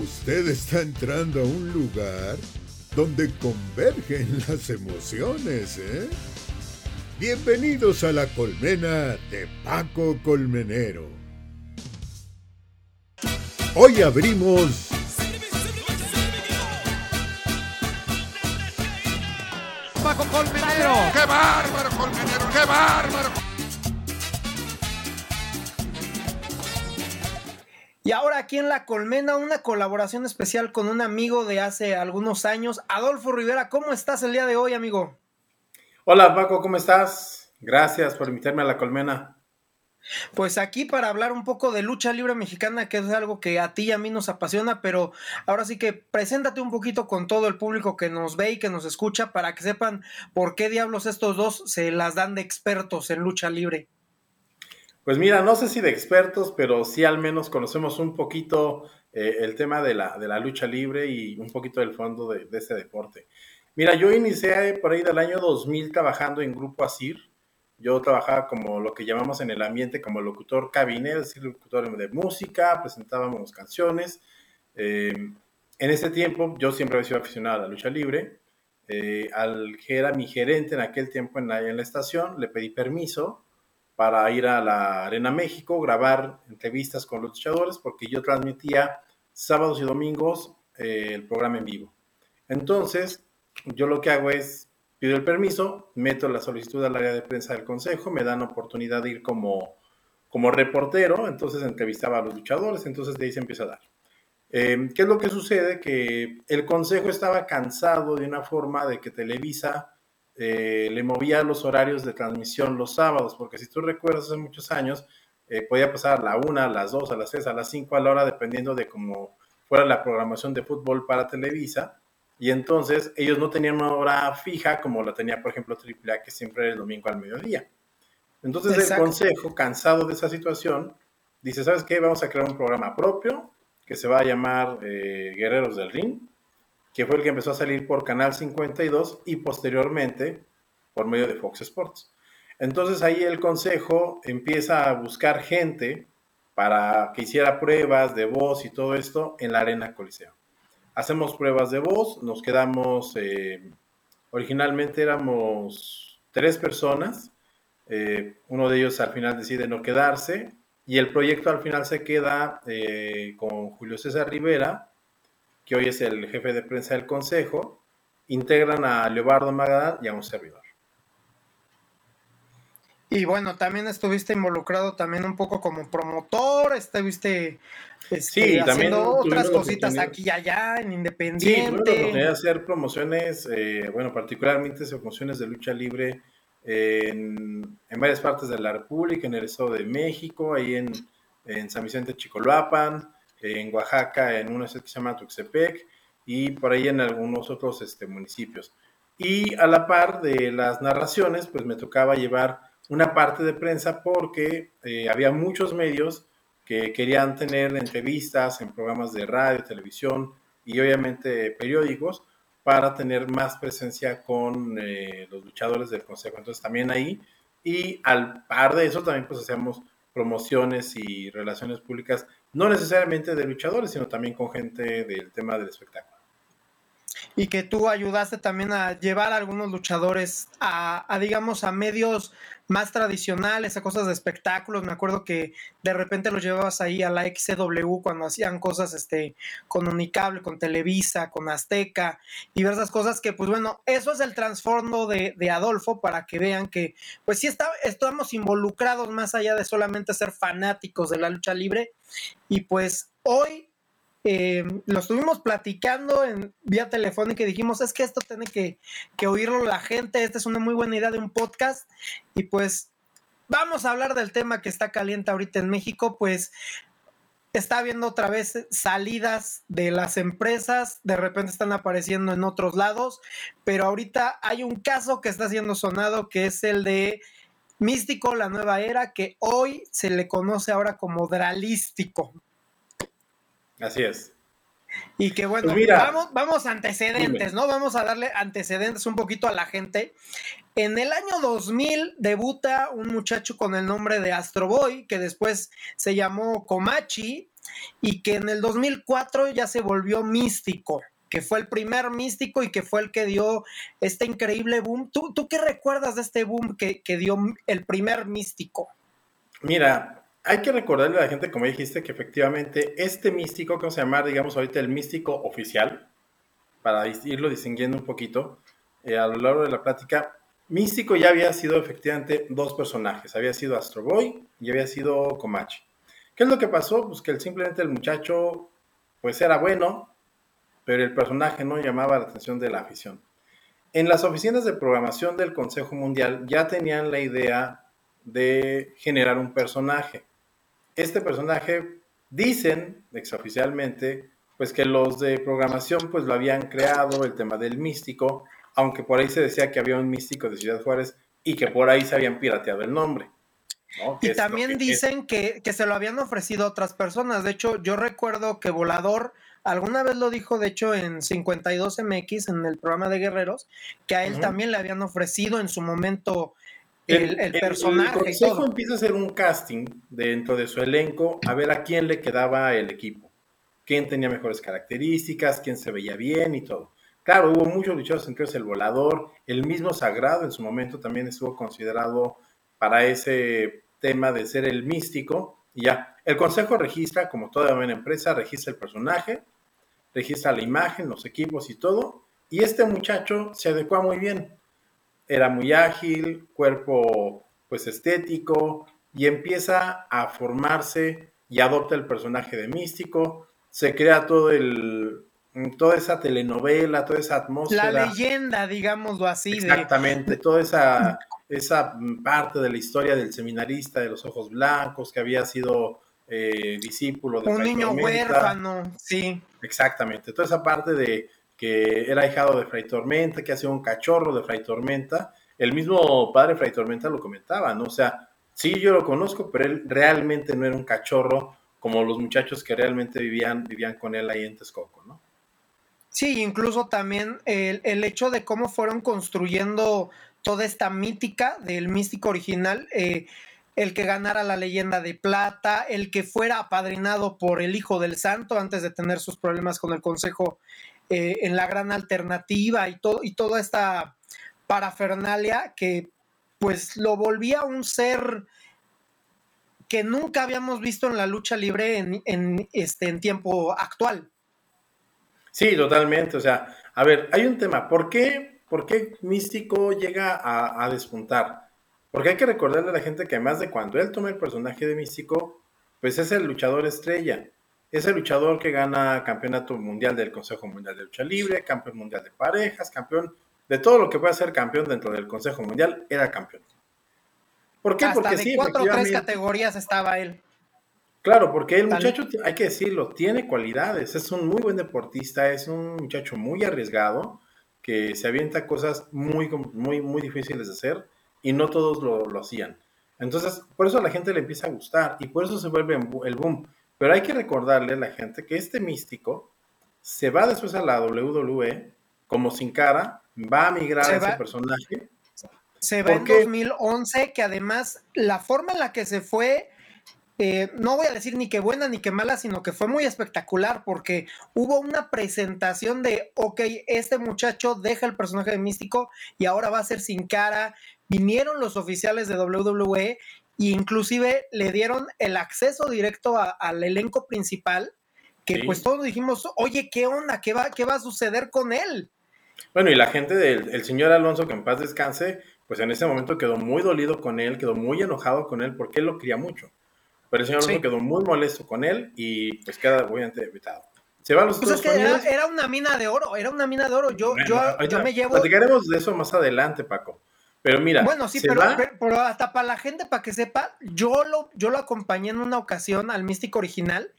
Usted está entrando a un lugar donde convergen las emociones, ¿eh? Bienvenidos a la colmena de Paco Colmenero. Hoy abrimos... Paco Colmenero. ¡Qué bárbaro, Colmenero! ¡Qué bárbaro! Y ahora aquí en La Colmena, una colaboración especial con un amigo de hace algunos años, Adolfo Rivera. ¿Cómo estás el día de hoy, amigo? Hola Paco, ¿cómo estás? Gracias por invitarme a La Colmena. Pues aquí para hablar un poco de lucha libre mexicana, que es algo que a ti y a mí nos apasiona, pero ahora sí que preséntate un poquito con todo el público que nos ve y que nos escucha para que sepan por qué diablos estos dos se las dan de expertos en lucha libre. Pues mira, no sé si de expertos, pero sí al menos conocemos un poquito eh, el tema de la, de la, lucha libre y un poquito del fondo de, de ese deporte. Mira, yo inicié por ahí del año 2000 trabajando en Grupo Asir. Yo trabajaba como lo que llamamos en el ambiente como locutor cabine, es decir, locutor de música, presentábamos canciones. Eh, en ese tiempo yo siempre había sido aficionado a la lucha libre. Eh, al que era mi gerente en aquel tiempo en la, en la estación, le pedí permiso para ir a la Arena México, grabar entrevistas con los luchadores, porque yo transmitía sábados y domingos eh, el programa en vivo. Entonces, yo lo que hago es, pido el permiso, meto la solicitud al área de prensa del consejo, me dan oportunidad de ir como, como reportero, entonces entrevistaba a los luchadores, entonces de ahí se empieza a dar. Eh, ¿Qué es lo que sucede? Que el consejo estaba cansado de una forma de que Televisa eh, le movía los horarios de transmisión los sábados, porque si tú recuerdas hace muchos años, eh, podía pasar a la una, a las dos, a las tres, a las cinco a la hora, dependiendo de cómo fuera la programación de fútbol para Televisa. Y entonces ellos no tenían una hora fija como la tenía, por ejemplo, AAA, que siempre era el domingo al mediodía. Entonces Exacto. el consejo, cansado de esa situación, dice, ¿sabes qué? Vamos a crear un programa propio que se va a llamar eh, Guerreros del Ring, que fue el que empezó a salir por Canal 52 y posteriormente por medio de Fox Sports. Entonces ahí el consejo empieza a buscar gente para que hiciera pruebas de voz y todo esto en la Arena Coliseo. Hacemos pruebas de voz, nos quedamos, eh, originalmente éramos tres personas, eh, uno de ellos al final decide no quedarse y el proyecto al final se queda eh, con Julio César Rivera, que hoy es el jefe de prensa del Consejo, integran a Leobardo Magadán y a un servidor. Y bueno, también estuviste involucrado también un poco como promotor, estuviste este, sí, haciendo otras cositas aquí y allá en Independiente. Sí, tuve la oportunidad de hacer promociones, eh, bueno, particularmente promociones de lucha libre en, en, varias partes de la República, en el Estado de México, ahí en, en San Vicente Chicoloapan, en Oaxaca, en una ciudad que se llama Tuxtepec, y por ahí en algunos otros este, municipios. Y a la par de las narraciones, pues me tocaba llevar una parte de prensa porque eh, había muchos medios que querían tener entrevistas en programas de radio, televisión y obviamente periódicos para tener más presencia con eh, los luchadores del consejo. Entonces también ahí y al par de eso también pues hacemos promociones y relaciones públicas, no necesariamente de luchadores, sino también con gente del tema del espectáculo y que tú ayudaste también a llevar a algunos luchadores a, digamos, a medios más tradicionales, a cosas de espectáculos. Me acuerdo que de repente los llevabas ahí a la XCW cuando hacían cosas este, con Unicable, con Televisa, con Azteca, diversas cosas que, pues bueno, eso es el trasfondo de, de Adolfo para que vean que, pues sí, está, estamos involucrados más allá de solamente ser fanáticos de la lucha libre. Y pues hoy eh, lo estuvimos platicando en vía telefónica y dijimos, es que esto tiene que, que, oírlo la gente, esta es una muy buena idea de un podcast y pues vamos a hablar del tema que está caliente ahorita en México, pues está habiendo otra vez salidas de las empresas, de repente están apareciendo en otros lados, pero ahorita hay un caso que está siendo sonado que es el de Místico, la nueva era, que hoy se le conoce ahora como Dralístico. Así es. Y que bueno, pues mira, vamos, vamos antecedentes, dime. ¿no? Vamos a darle antecedentes un poquito a la gente. En el año 2000 debuta un muchacho con el nombre de Astro Boy, que después se llamó Komachi, y que en el 2004 ya se volvió místico, que fue el primer místico y que fue el que dio este increíble boom. ¿Tú, tú qué recuerdas de este boom que, que dio el primer místico? Mira, hay que recordarle a la gente, como dijiste, que efectivamente este místico, que vamos a llamar, digamos, ahorita el místico oficial, para irlo distinguiendo un poquito eh, a lo largo de la plática, místico ya había sido efectivamente dos personajes, había sido Astro Boy y había sido Comanche. ¿Qué es lo que pasó? Pues que simplemente el muchacho, pues era bueno, pero el personaje no llamaba la atención de la afición. En las oficinas de programación del Consejo Mundial ya tenían la idea de generar un personaje. Este personaje, dicen exoficialmente, pues que los de programación pues lo habían creado, el tema del místico, aunque por ahí se decía que había un místico de Ciudad Juárez y que por ahí se habían pirateado el nombre. Y también dicen que, que, se lo habían ofrecido otras personas. De hecho, yo recuerdo que Volador alguna vez lo dijo, de hecho, en 52MX, en el programa de Guerreros, que a él también le habían ofrecido en su momento el, personaje. El consejo empieza a hacer un casting dentro de su elenco a ver a quién le quedaba el equipo, quién tenía mejores características, quién se veía bien y todo. Claro, hubo muchos luchadores, entre ellos el volador, el mismo Sagrado en su momento también estuvo considerado para ese tema de ser el místico. Y ya, el consejo registra, como toda buena empresa, registra el personaje, registra la imagen, los equipos y todo. Y este muchacho se adecua muy bien era muy ágil, cuerpo pues estético, y empieza a formarse y adopta el personaje de místico, se crea todo el, toda esa telenovela, toda esa atmósfera. La leyenda, digámoslo así. Exactamente, toda esa, esa parte de la historia del seminarista de los ojos blancos que había sido eh, discípulo de Un niño huérfano, sí. Exactamente, toda esa parte de, que era hijado de Fray Tormenta, que hacía un cachorro de Fray Tormenta. El mismo padre Fray Tormenta lo comentaba, ¿no? O sea, sí, yo lo conozco, pero él realmente no era un cachorro como los muchachos que realmente vivían, vivían con él ahí en Texcoco, ¿no? Sí, incluso también el, el hecho de cómo fueron construyendo toda esta mítica del místico original, eh, el que ganara la leyenda de plata, el que fuera apadrinado por el Hijo del Santo antes de tener sus problemas con el Consejo eh, en la gran alternativa y, todo, y toda esta parafernalia que pues lo volvía un ser que nunca habíamos visto en la lucha libre en, este, en tiempo actual. Sí, totalmente. O sea, a ver, hay un tema. ¿Por qué, por qué Místico llega a, a, despuntar? Porque hay que recordarle a la gente que además de cuando él toma el personaje de Místico, pues es el luchador estrella. Es el luchador que gana campeonato mundial del Consejo Mundial de Lucha Libre, campeón mundial de parejas, campeón de todo lo que puede ser campeón dentro del Consejo Mundial, era campeón. ¿Por qué? porque de sí, cuatro o tres categorías estaba él. Claro, porque el muchacho, hay que decirlo, tiene cualidades, es un muy buen deportista, es un muchacho muy arriesgado, que se avienta cosas muy, muy, muy difíciles de hacer y no todos lo, lo hacían. Entonces, por eso a la gente le empieza a gustar y por eso se vuelve el boom. Pero hay que recordarle a la gente que este místico se va después a la WWE como sin cara, va a migrar a ese personaje. Se va en 2011, que además la forma en la que se fue, eh, no voy a decir ni que buena ni que mala, sino que fue muy espectacular porque hubo una presentación de, ok, este muchacho deja el personaje de místico y ahora va a ser sin cara. Vinieron los oficiales de WWE y inclusive le dieron el acceso directo al elenco principal, que pues todos dijimos, oye, ¿qué onda? ¿Qué va, ¿Qué va a suceder con él? Bueno, y la gente del señor Alonso, que en paz descanse, pues en ese momento quedó muy dolido con él, quedó muy enojado con él, porque él lo quería mucho. Pero el señor Alonso quedó muy molesto con él y pues queda obviamente evitado. Se va a los pues era, una mina de oro, era una mina de oro. Yo, yo, yo me llevo. Platicaremos de eso más adelante, Paco. Pero mira. Bueno, sí, pero, pero, hasta para la gente, para que sepa, yo lo, yo lo acompañé en una ocasión al Místico original.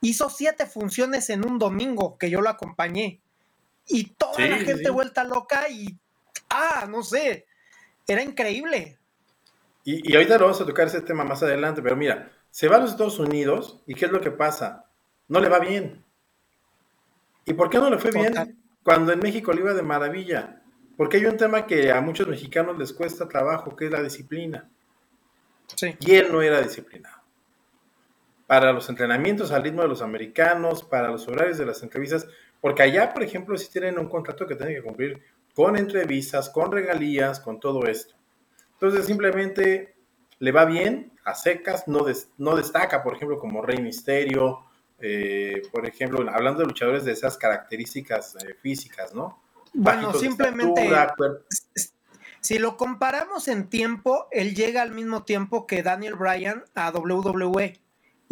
Hizo siete funciones en un domingo que yo lo acompañé. Y toda la gente vuelta loca y. Ah, no sé. Era increíble. Y, y ahorita lo vamos a tocar ese tema más adelante, pero mira, se va a los Estados Unidos y ¿qué es lo que pasa? No le va bien. ¿Y por qué no le fue bien? Cuando en México le iba de maravilla. Porque hay un tema que a muchos mexicanos les cuesta trabajo, que es la disciplina. Sí. Y él no era disciplinado. para los entrenamientos al ritmo de los americanos, para los horarios de las entrevistas, porque allá, por ejemplo, si tienen un contrato que tienen que cumplir con entrevistas, con regalías, con todo esto. Entonces, simplemente le va bien a secas, no, no destaca, por ejemplo, como Rey Misterio, eh, por ejemplo, hablando de luchadores de esas características eh, físicas, ¿no? Bueno, simplemente, si lo comparamos en tiempo, él llega al mismo tiempo que Daniel Bryan a WWE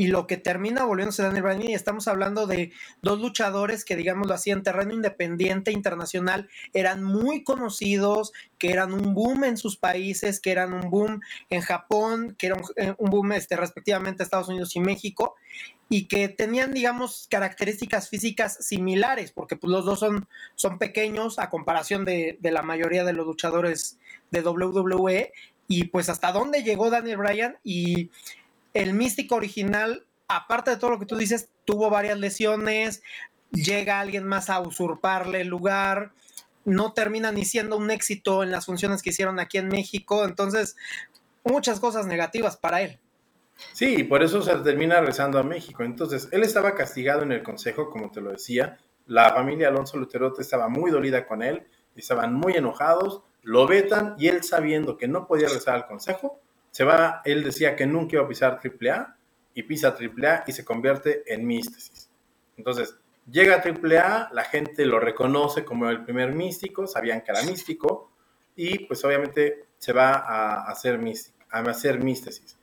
y lo que termina volviéndose Daniel Bryan y estamos hablando de dos luchadores que digámoslo así en terreno independiente internacional eran muy conocidos, que eran un boom en sus países, que eran un boom en Japón, que era un, eh, boom este, respectivamente Estados Unidos y México y que tenían digamos características físicas similares porque pues, los dos son, son pequeños a comparación de la mayoría de los luchadores de WWE y pues hasta dónde llegó Daniel Bryan y el místico original, aparte de todo lo que tú dices, tuvo varias lesiones, llega alguien más a usurparle el lugar, no termina ni siendo un éxito en las funciones que hicieron aquí en México, entonces muchas cosas negativas para él. Sí, por eso se termina regresando a México. Entonces, él estaba castigado en el consejo, como te lo decía. La familia Alonso Luterote estaba muy dolida con él, estaban muy enojados, lo vetan y él sabiendo que no podía regresar al consejo, se va, él decía que nunca iba a pisar AAA y pisa AAA y se convierte en místesis. Entonces, llega a AAA, la gente lo reconoce como el primer místico, sabían que era místico y pues obviamente se va a hacer, místico, a hacer místesis.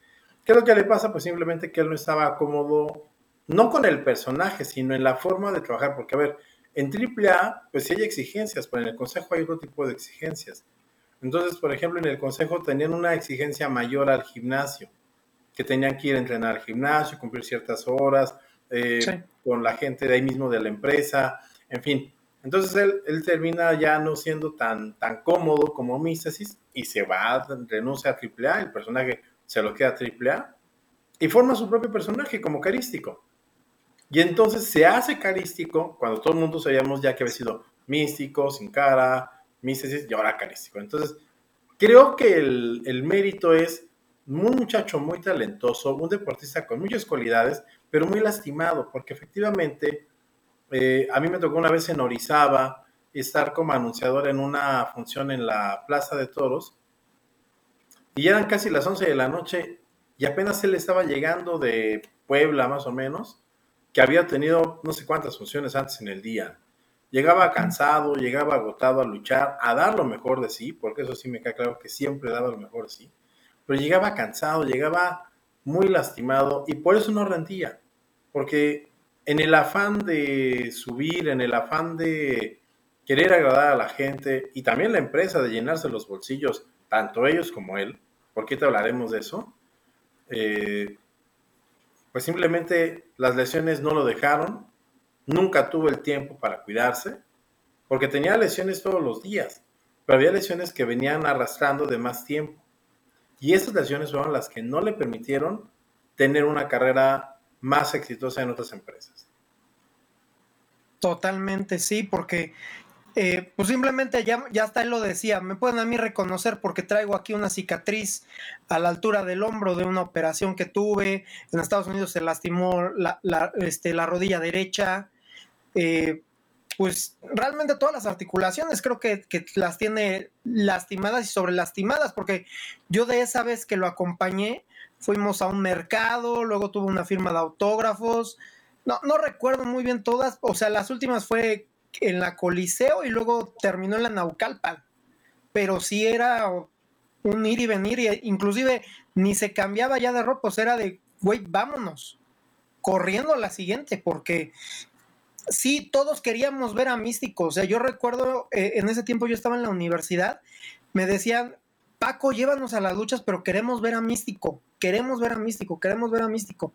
¿Qué es lo que le pasa? Pues simplemente que él no estaba cómodo, no con el personaje, sino en la forma de trabajar, porque a ver, en AAA, pues sí hay exigencias, pero en el consejo hay otro tipo de exigencias. Entonces, por ejemplo, en el consejo tenían una exigencia mayor al gimnasio, que tenían que ir a entrenar al gimnasio, cumplir ciertas horas, eh, con la gente de ahí mismo de la empresa, en fin. Entonces él, termina ya no siendo tan, tan cómodo como Místesis y se va, renuncia a AAA, el personaje se lo queda a AAA y forma su propio personaje como carístico. Y entonces se hace carístico cuando todo el mundo sabíamos ya que había sido místico, sin cara, místesis y ahora carístico. Entonces, creo que el, mérito es un muchacho muy talentoso, un deportista con muchas cualidades, pero muy lastimado, porque efectivamente eh, a mí me tocó una vez en Orizaba estar como anunciador en una función en la Plaza de Toros y eran casi las 11 de la noche y apenas él estaba llegando de Puebla más o menos, que había tenido no sé cuántas funciones antes en el día. Llegaba cansado, llegaba agotado a luchar, a dar lo mejor de sí, porque eso sí me queda claro que siempre daba lo mejor de sí, pero llegaba cansado, llegaba muy lastimado y por eso no rendía, porque en el afán de subir, en el afán de querer agradar a la gente y también la empresa de llenarse los bolsillos, tanto ellos como él, porque te hablaremos de eso, eh, pues simplemente las lesiones no lo dejaron, nunca tuvo el tiempo para cuidarse, porque tenía lesiones todos los días, pero había lesiones que venían arrastrando de más tiempo. Y esas lesiones fueron las que no le permitieron tener una carrera más exitosa en otras empresas. Totalmente, sí, porque eh, pues simplemente ya, ya hasta él lo decía, me pueden a mí reconocer porque traigo aquí una cicatriz a la altura del hombro de una operación que tuve. En Estados Unidos se lastimó la, este, la rodilla derecha, eh, pues realmente todas las articulaciones creo que, las tiene lastimadas y sobre lastimadas, porque yo de esa vez que lo acompañé, fuimos a un mercado, luego tuve una firma de autógrafos, no, no recuerdo muy bien todas, o sea, las últimas fue en la Coliseo y luego terminó en la Naucalpan, pero sí era un ir y venir, y inclusive ni se cambiaba ya de ropa, era de, güey, vámonos, corriendo a la siguiente, porque sí, todos queríamos ver a Místico. O sea, yo recuerdo, eh, en ese tiempo yo estaba en la universidad, me decían, Paco, llévanos a las luchas, pero queremos ver a Místico, queremos ver a Místico, queremos ver a Místico.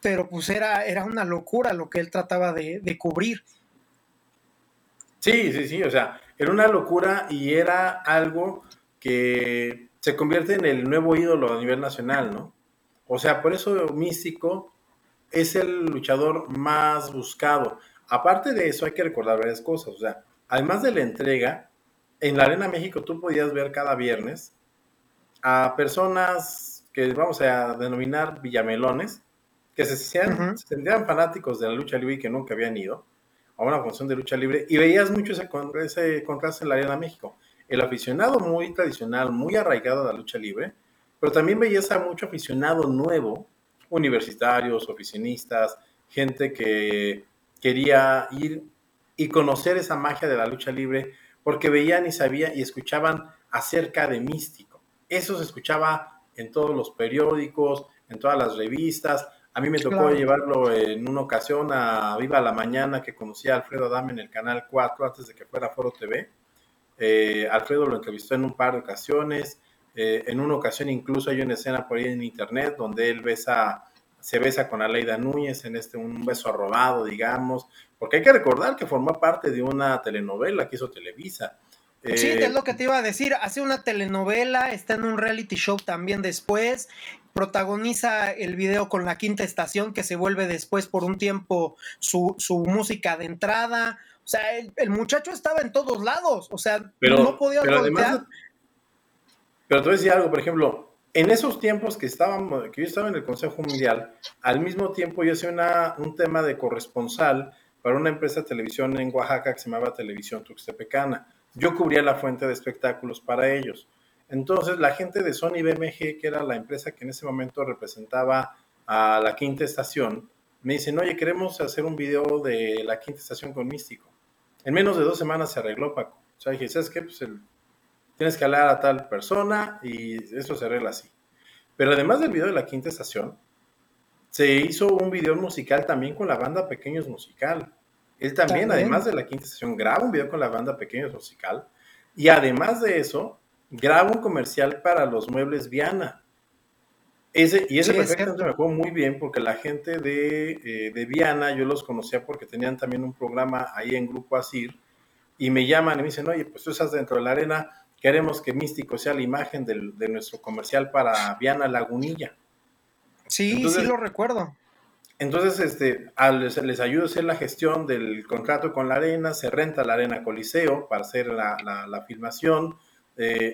Pero pues era, era una locura lo que él trataba de, de cubrir. Sí, sí, sí, o sea, era una locura y era algo que se convierte en el nuevo ídolo a nivel nacional, ¿no? O sea, por eso Místico es el luchador más buscado. Aparte de eso, hay que recordar varias cosas. O sea, además de la entrega, en la Arena México tú podías ver cada viernes a personas que vamos a denominar villamelones, que se, sentían, sentían fanáticos de la lucha libre y que nunca habían ido a una función de lucha libre y veías mucho ese, ese contraste en la Arena México. El aficionado muy tradicional, muy arraigado a la lucha libre, pero también veías a mucho aficionado nuevo, universitarios, oficinistas, gente que quería ir y conocer esa magia de la lucha libre porque veían y sabían y escuchaban acerca de Místico. Eso se escuchaba en todos los periódicos, en todas las revistas. A mí me tocó llevarlo en una ocasión a Viva la Mañana que conocí a Alfredo Adame en el Canal 4 antes de que fuera Foro TV. Eh, Alfredo lo entrevistó en un par de ocasiones. Eh, en una ocasión incluso hay una escena por ahí en internet donde él besa, se besa con Aleida Núñez en este un beso robado, digamos, porque hay que recordar que formó parte de una telenovela que hizo Televisa. Sí, eh, es lo que te iba a decir. Hace una telenovela, está en un reality show también después, protagoniza el video con la quinta estación que se vuelve después por un tiempo su, música de entrada. O sea, el, muchacho estaba en todos lados, o sea, no podía pero además, Pero te voy a decir algo, por ejemplo, en esos tiempos que, estábamos, que yo estaba en el Consejo Mundial, al mismo tiempo yo hacía un tema de corresponsal para una empresa de televisión en Oaxaca que se llamaba Televisión Tuxtepecana. Yo cubría la fuente de espectáculos para ellos. Entonces, la gente de Sony BMG, que era la empresa que en ese momento representaba a la quinta estación, me dicen, oye, queremos hacer un video de la quinta estación con Místico. En menos de dos semanas se arregló, Paco. O sea, dije, ¿sabes qué? Pues tienes que hablar a tal persona y eso se arregla así. Pero además del video de la quinta estación, se hizo un video musical también con la banda Pequeños Musical. Él también, además de la quinta estación, graba un video con la banda Pequeños Musical. Y además de eso, graba un comercial para los muebles Viana. Ese, y ese perfectamente me acuerdo muy bien porque la gente de, eh, de, Viana, yo los conocía porque tenían también un programa ahí en Grupo Asir, y me llaman y me dicen, oye, pues tú estás dentro de la arena, queremos que Místico sea la imagen del, de nuestro comercial para Viana Lagunilla. Sí, sí lo recuerdo. Entonces, este, les, les, ayudo a hacer la gestión del contrato con la arena, se renta la arena Coliseo para hacer la, la filmación,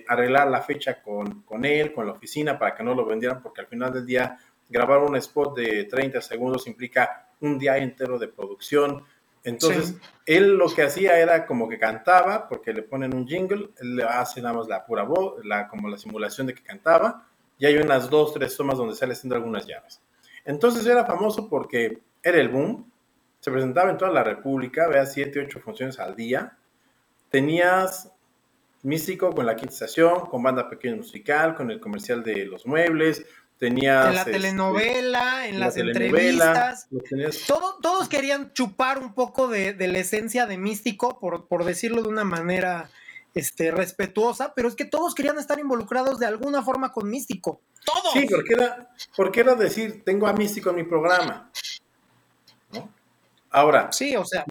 arreglar la fecha con, con, él, con la oficina, para que no lo vendieran, porque al final del día grabar un spot de 30 segundos implica un día entero de producción. Entonces, él lo que hacía era como que cantaba, porque le ponen un jingle, él le hace nada más la pura voz, la, como la simulación de que cantaba, y hay unas dos, tres tomas donde sale haciendo algunas llaves. Entonces era famoso porque era el boom, se presentaba en toda la República, vea siete, ocho funciones al día, tenías místico con la quinta estación, con banda pequeña musical, con el comercial de los muebles, tenías... En la este, telenovela, en las entrevistas. todos querían chupar un poco de, la esencia de místico, por, por, decirlo de una manera este, respetuosa, pero es que todos querían estar involucrados de alguna forma con místico. Todos. Sí, porque era, porque era decir, tengo a místico en mi programa. Ahora. Sí, o sea.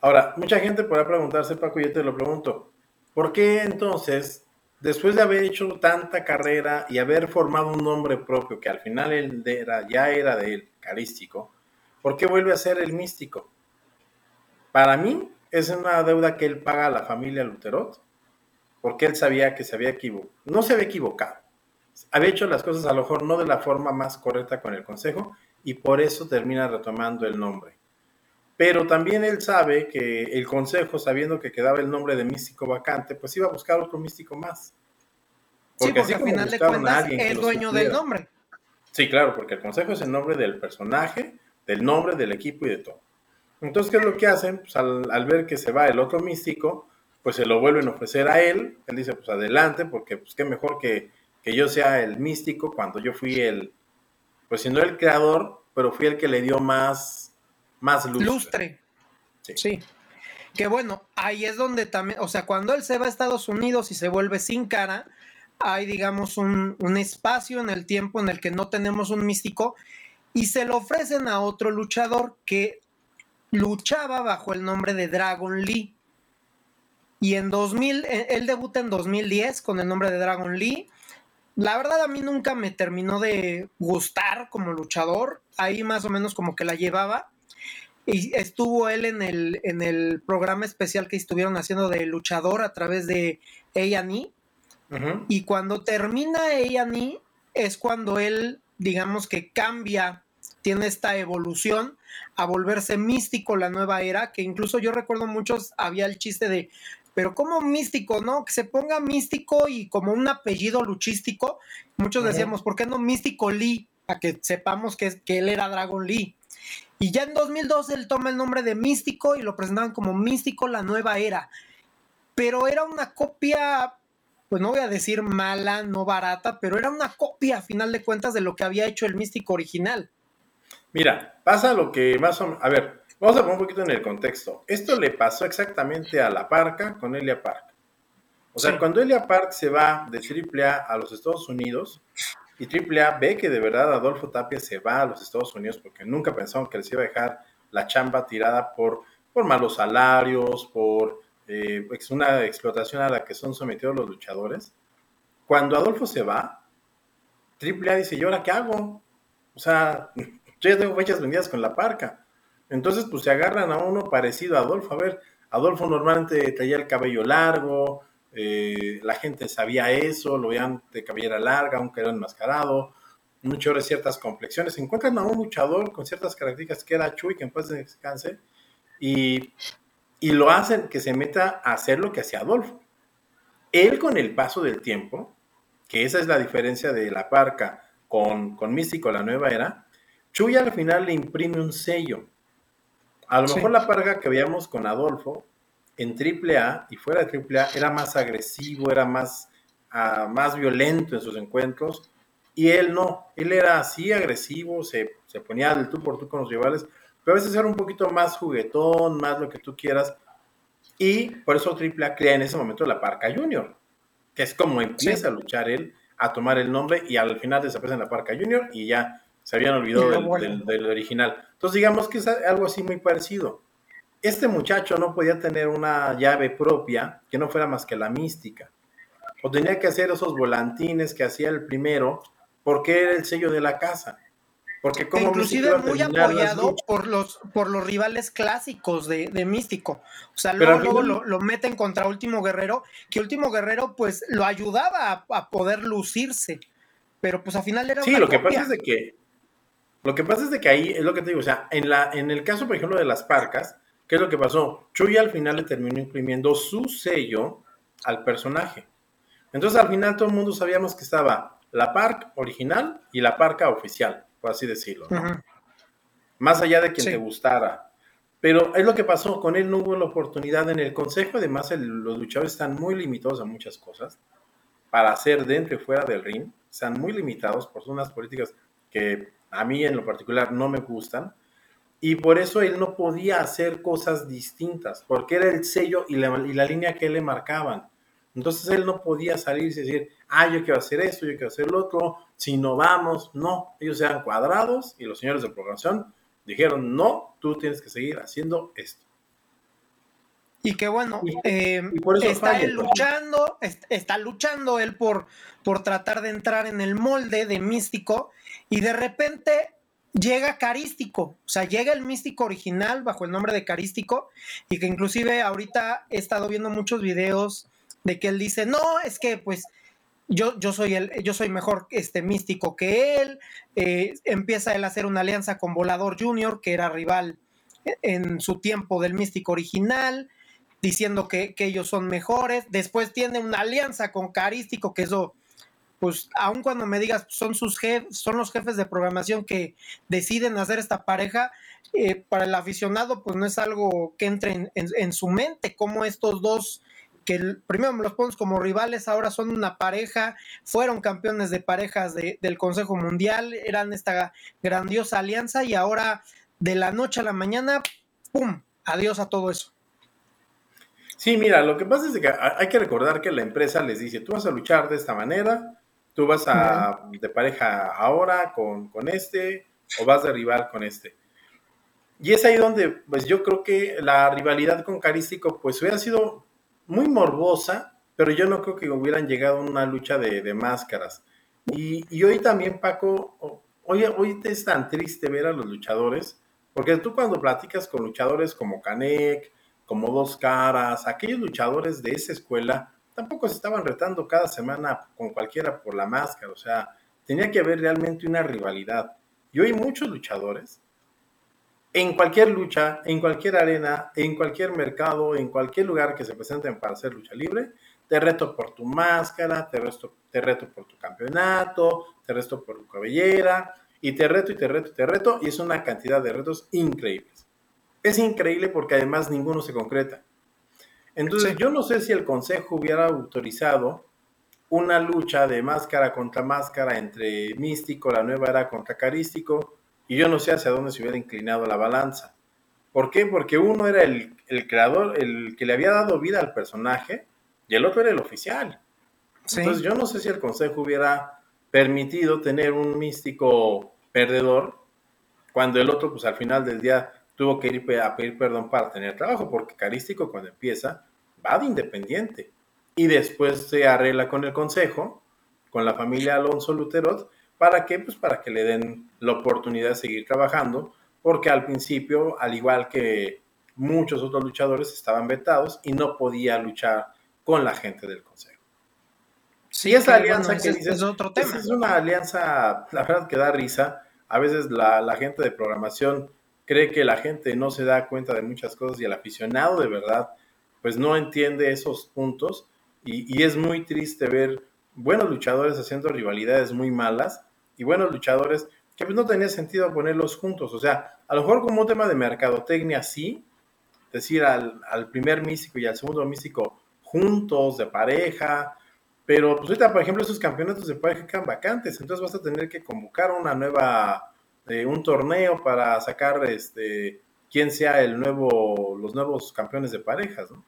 Ahora, mucha gente podrá preguntarse, Paco, yo te lo pregunto. ¿Por qué entonces, después de haber hecho tanta carrera y haber formado un nombre propio, que al final él era, ya era de él, carístico, ¿por qué vuelve a ser el místico? Para mí es una deuda que él paga a la familia Luterot, porque él sabía que se había equivocado, no se había equivocado, había hecho las cosas a lo mejor no de la forma más correcta con el consejo y por eso termina retomando el nombre. Pero también él sabe que el consejo, sabiendo que quedaba el nombre de místico vacante, pues iba a buscar otro místico más. Porque sí, porque al final de cuentas es dueño del nombre. Sí, claro, porque el consejo es el nombre del personaje, del nombre del equipo y de todo. Entonces, ¿qué es lo que hacen? Pues al, ver que se va el otro místico, pues se lo vuelven a ofrecer a él. Él dice, pues adelante, porque pues qué mejor que, que yo sea el místico cuando yo fui el, pues siendo el creador, pero fui el que le dio más más lustre. Sí. Que bueno, ahí es donde también, o sea, cuando él se va a Estados Unidos y se vuelve sin cara, hay, digamos, un, un espacio en el tiempo en el que no tenemos un místico y se lo ofrecen a otro luchador que luchaba bajo el nombre de Dragon Lee. Y en 2000, e, él debuta en 2010 con el nombre de Dragon Lee. La verdad a mí nunca me terminó de gustar como luchador. Ahí más o menos como que la llevaba. Y estuvo él en el, en el programa especial que estuvieron haciendo de luchador a través de A&E. Y cuando termina A&E es cuando él, digamos que cambia tiene esta evolución a volverse místico la nueva era, que incluso yo recuerdo muchos, había el chiste de, pero como místico, ¿no? Que se ponga místico y como un apellido luchístico. Muchos decíamos, ¿por qué no místico Lee? Para que sepamos que, que él era Dragon Lee. Y ya en 2012 él toma el nombre de Místico y lo presentaban como Místico la nueva era. Pero era una copia, pues no voy a decir mala, no barata, pero era una copia a final de cuentas de lo que había hecho el Místico original. Mira, pasa lo que más o menos... A ver, Vamos a poner un poquito en el contexto. Esto le pasó exactamente a la Parca con Elia Park. O sea, cuando Elia Park se va de AAA a los Estados Unidos y AAA ve que de verdad Adolfo Tapia se va a los Estados Unidos porque nunca pensaron que les iba a dejar la chamba tirada por, por malos salarios, por eh, una explotación a la que son sometidos los luchadores. Cuando Adolfo se va, AAA dice, ¿y ahora qué hago? O sea, yo ya tengo fechas vendidas con la Parca entonces, pues se agarran a uno parecido a Adolfo. A ver, Adolfo normalmente traía el cabello largo, eh, la gente sabía eso, lo veían de cabellera larga, aunque era enmascarado, mucho de ciertas complexiones. Encuentran a un luchador con ciertas características que era Chuy, que en paz descanse, y, y lo hacen que se meta a hacer lo que hacía Adolfo. Él con el paso del tiempo, que esa es la diferencia de la parca con, con Místico, la nueva era, Chuy al final le imprime un sello a lo mejor la parga que veíamos con Adolfo en AAA y fuera de AAA era más agresivo, era más, uh, más violento en sus encuentros. Y él no, él era así agresivo, se, se ponía del tú por tú con los rivales, pero a veces era un poquito más juguetón, más lo que tú quieras. Y por eso AAA crea en ese momento la Parca Junior, que es como empieza a luchar él, a tomar el nombre y al final desaparece en la Parca Junior y ya se habían olvidado del, original. Entonces digamos que es algo así muy parecido. Este muchacho no podía tener una llave propia que no fuera más que la mística. O tenía que hacer esos volantines que hacía el primero porque era el sello de la casa. Porque como inclusive muy apoyado por los por los rivales clásicos de, Místico. O sea, luego, lo, meten contra Último Guerrero, que Último Guerrero pues lo ayudaba a, poder lucirse. Pero pues al final era Sí, lo que pasa es de que lo que pasa es de que ahí es lo que te digo, o sea, en, la, en el caso, por ejemplo, de las parcas, ¿qué es lo que pasó? Chuy al final le terminó imprimiendo su sello al personaje. Entonces al final todo el mundo sabíamos que estaba la parca original y la parca oficial, por así decirlo. Más allá de quien te gustara. Pero es lo que pasó, con él no hubo la oportunidad en el consejo, además los luchadores están muy limitados a muchas cosas para hacer dentro y fuera del ring, están muy limitados por unas políticas que a mí en lo particular no me gustan. Y por eso él no podía hacer cosas distintas, porque era el sello y la, línea que le marcaban. Entonces él no podía salirse y decir, ah, yo quiero hacer esto, yo quiero hacer lo otro, si no vamos, no, ellos eran cuadrados y los señores de programación dijeron, no, tú tienes que seguir haciendo esto. Y que bueno, eh, está él luchando, está luchando él por, por tratar de entrar en el molde de místico y de repente llega Carístico, o sea, llega el místico original bajo el nombre de Carístico y que inclusive ahorita he estado viendo muchos videos de que él dice, no, es que pues yo, yo soy el, yo soy mejor este místico que él, eh, empieza él a hacer una alianza con Volador Junior, que era rival en su tiempo del místico original, diciendo que, que ellos son mejores, después tiene una alianza con Carístico, que eso pues aun cuando me digas son sus jefes, son los jefes de programación que deciden hacer esta pareja, eh, para el aficionado pues no es algo que entre en, su mente, como estos dos que primero me los ponemos como rivales, ahora son una pareja, fueron campeones de parejas del Consejo Mundial, eran esta grandiosa alianza y ahora de la noche a la mañana, ¡pum! Adiós a todo eso. Sí, mira, lo que pasa es que hay que recordar que la empresa les dice, tú vas a luchar de esta manera, Tú vas a, de pareja ahora con, este o vas de rival con este. Y es ahí donde, pues yo creo que la rivalidad con Carístico, pues hubiera sido muy morbosa, pero yo no creo que hubieran llegado a una lucha de, máscaras. Y, hoy también, Paco, hoy, hoy te es tan triste ver a los luchadores, porque tú cuando platicas con luchadores como Canek, como Dos Caras, aquellos luchadores de esa escuela, tampoco se estaban retando cada semana con cualquiera por la máscara, o sea, tenía que haber realmente una rivalidad. y hoy muchos luchadores, en cualquier lucha, en cualquier arena, en cualquier mercado, en cualquier lugar que se presenten para hacer lucha libre, te reto por tu máscara, te reto, te reto por tu campeonato, te reto por tu cabellera, y te reto y te reto y te reto, y es una cantidad de retos increíbles. Es increíble porque además ninguno se concreta. Entonces, yo no sé si el Consejo hubiera autorizado una lucha de máscara contra máscara entre Místico, la nueva era contra Carístico, y yo no sé hacia dónde se hubiera inclinado la balanza. ¿Por qué? Porque uno era el, el creador, el que le había dado vida al personaje, y el otro era el oficial. Entonces yo no sé si el consejo hubiera permitido tener un místico perdedor cuando el otro, pues al final del día tuvo que ir a pedir perdón para tener trabajo, porque Carístico cuando empieza va de independiente y después se arregla con el consejo, con la familia Alonso Luterot, ¿para qué? Pues para que le den la oportunidad de seguir trabajando, porque al principio, al igual que muchos otros luchadores, estaban vetados y no podía luchar con la gente del Consejo. Sí, esa alianza que dices, es otro tema. Es una alianza, la verdad que da risa. A veces la, la, gente de programación cree que la gente no se da cuenta de muchas cosas y el aficionado de verdad pues no entiende esos puntos y, es muy triste ver buenos luchadores haciendo rivalidades muy malas y buenos luchadores que pues no tenía sentido ponerlos juntos. O sea, a lo mejor como un tema de mercadotecnia sí, decir al, al primer místico y al segundo místico juntos, de pareja, pero pues ahorita, por ejemplo, esos campeonatos de pareja quedan vacantes, entonces vas a tener que convocar una nueva, eh, un torneo para sacar este quién sea el nuevo, los nuevos campeones de parejas, ¿no?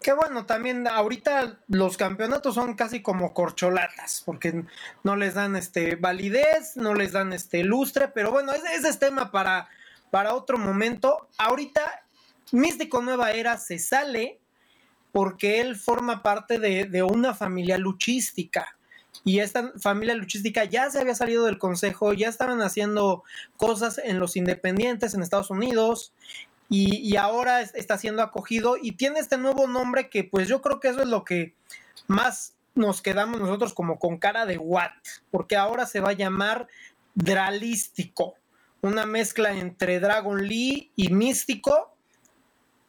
Que bueno, también ahorita los campeonatos son casi como corcholatas, porque no les dan este validez, no les dan este lustre, pero bueno, ese, es tema para, para otro momento. Ahorita Místico Nueva Era se sale porque él forma parte de, una familia luchística. Y esta familia luchística ya se había salido del consejo, ya estaban haciendo cosas en los independientes en Estados Unidos, y, ahora está siendo acogido y tiene este nuevo nombre que pues yo creo que eso es lo que más nos quedamos nosotros como con cara de what, porque ahora se va a llamar Dralístico, una mezcla entre Dragon Lee y Místico,